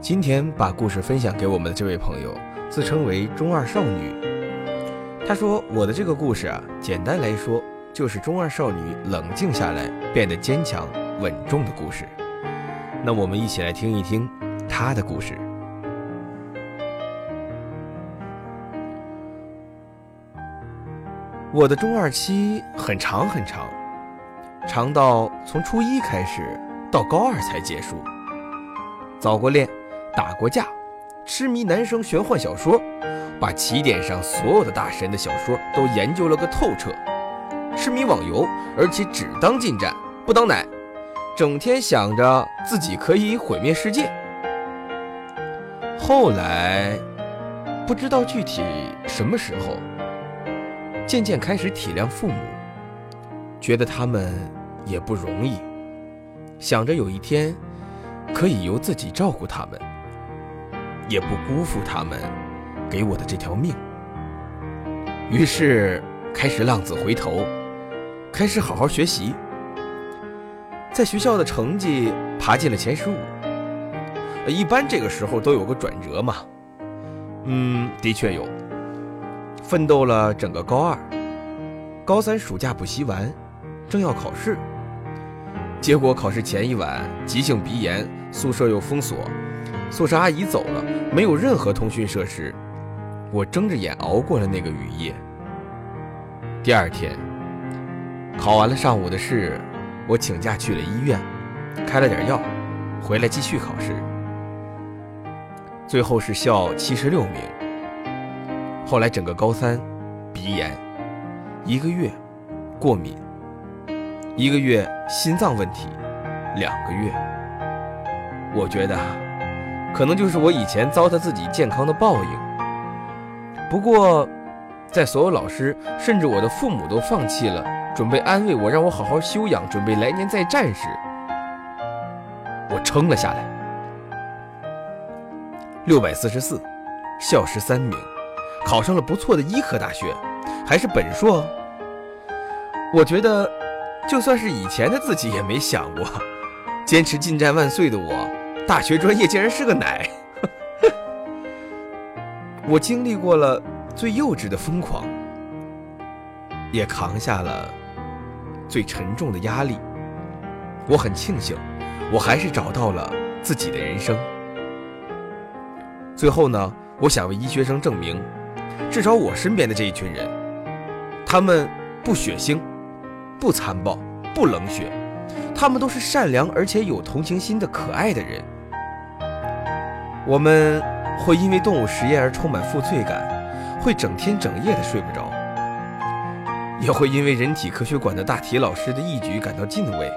今天把故事分享给我们的这位朋友，自称为中二少女。她说：“我的这个故事啊，简单来说，就是中二少女冷静下来，变得坚强稳重的故事。”那我们一起来听一听她的故事。我的中二期很长很长，长到从初一开始到高二才结束。早过恋，打过架，痴迷男生玄幻小说，把起点上所有的大神的小说都研究了个透彻。痴迷网游，而且只当近战不当奶，整天想着自己可以毁灭世界。后来，不知道具体什么时候。渐渐开始体谅父母，觉得他们也不容易，想着有一天可以由自己照顾他们，也不辜负他们给我的这条命。于是开始浪子回头，开始好好学习，在学校的成绩爬进了前十五。一般这个时候都有个转折嘛，嗯，的确有。奋斗了整个高二，高三暑假补习完，正要考试，结果考试前一晚急性鼻炎，宿舍又封锁，宿舍阿姨走了，没有任何通讯设施，我睁着眼熬过了那个雨夜。第二天，考完了上午的试，我请假去了医院，开了点药，回来继续考试，最后是校七十六名。后来整个高三，鼻炎，一个月，过敏，一个月心脏问题，两个月。我觉得，可能就是我以前糟蹋自己健康的报应。不过，在所有老师甚至我的父母都放弃了，准备安慰我，让我好好休养，准备来年再战时，我撑了下来。六百四十四，校十三名。考上了不错的医科大学，还是本硕。我觉得，就算是以前的自己也没想过，坚持近战万岁的我，大学专业竟然是个奶。我经历过了最幼稚的疯狂，也扛下了最沉重的压力。我很庆幸，我还是找到了自己的人生。最后呢，我想为医学生证明。至少我身边的这一群人，他们不血腥，不残暴，不冷血，他们都是善良而且有同情心的可爱的人。我们会因为动物实验而充满负罪感，会整天整夜的睡不着，也会因为人体科学馆的大体老师的义举感到敬畏，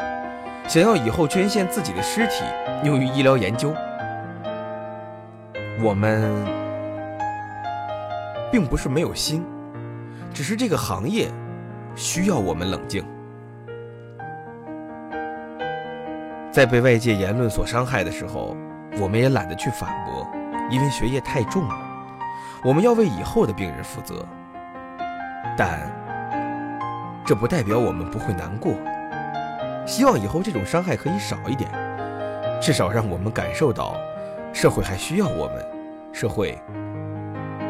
想要以后捐献自己的尸体用于医疗研究。我们。并不是没有心，只是这个行业需要我们冷静。在被外界言论所伤害的时候，我们也懒得去反驳，因为学业太重了。我们要为以后的病人负责，但这不代表我们不会难过。希望以后这种伤害可以少一点，至少让我们感受到社会还需要我们，社会。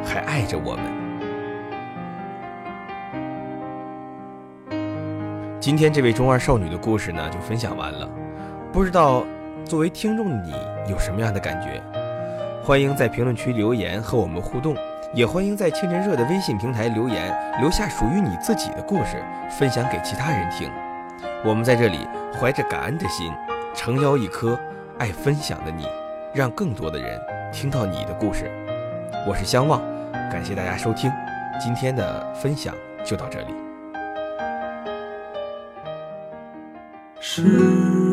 还爱着我们。今天这位中二少女的故事呢，就分享完了。不知道作为听众的你有什么样的感觉？欢迎在评论区留言和我们互动，也欢迎在清晨热的微信平台留言，留下属于你自己的故事，分享给其他人听。我们在这里怀着感恩的心，诚邀一颗爱分享的你，让更多的人听到你的故事。我是相望。感谢大家收听，今天的分享就到这里。是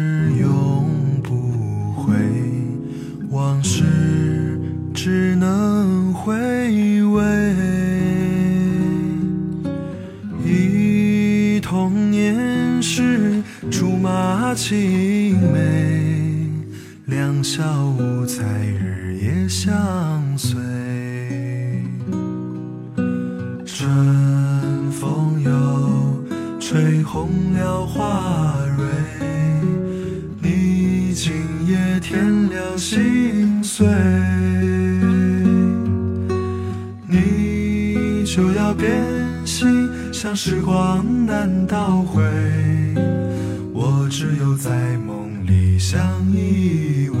回味忆童年时竹马青梅两小无猜日夜相随春风又吹红了花就要变心，像时光难倒回，我只有在梦里相依偎。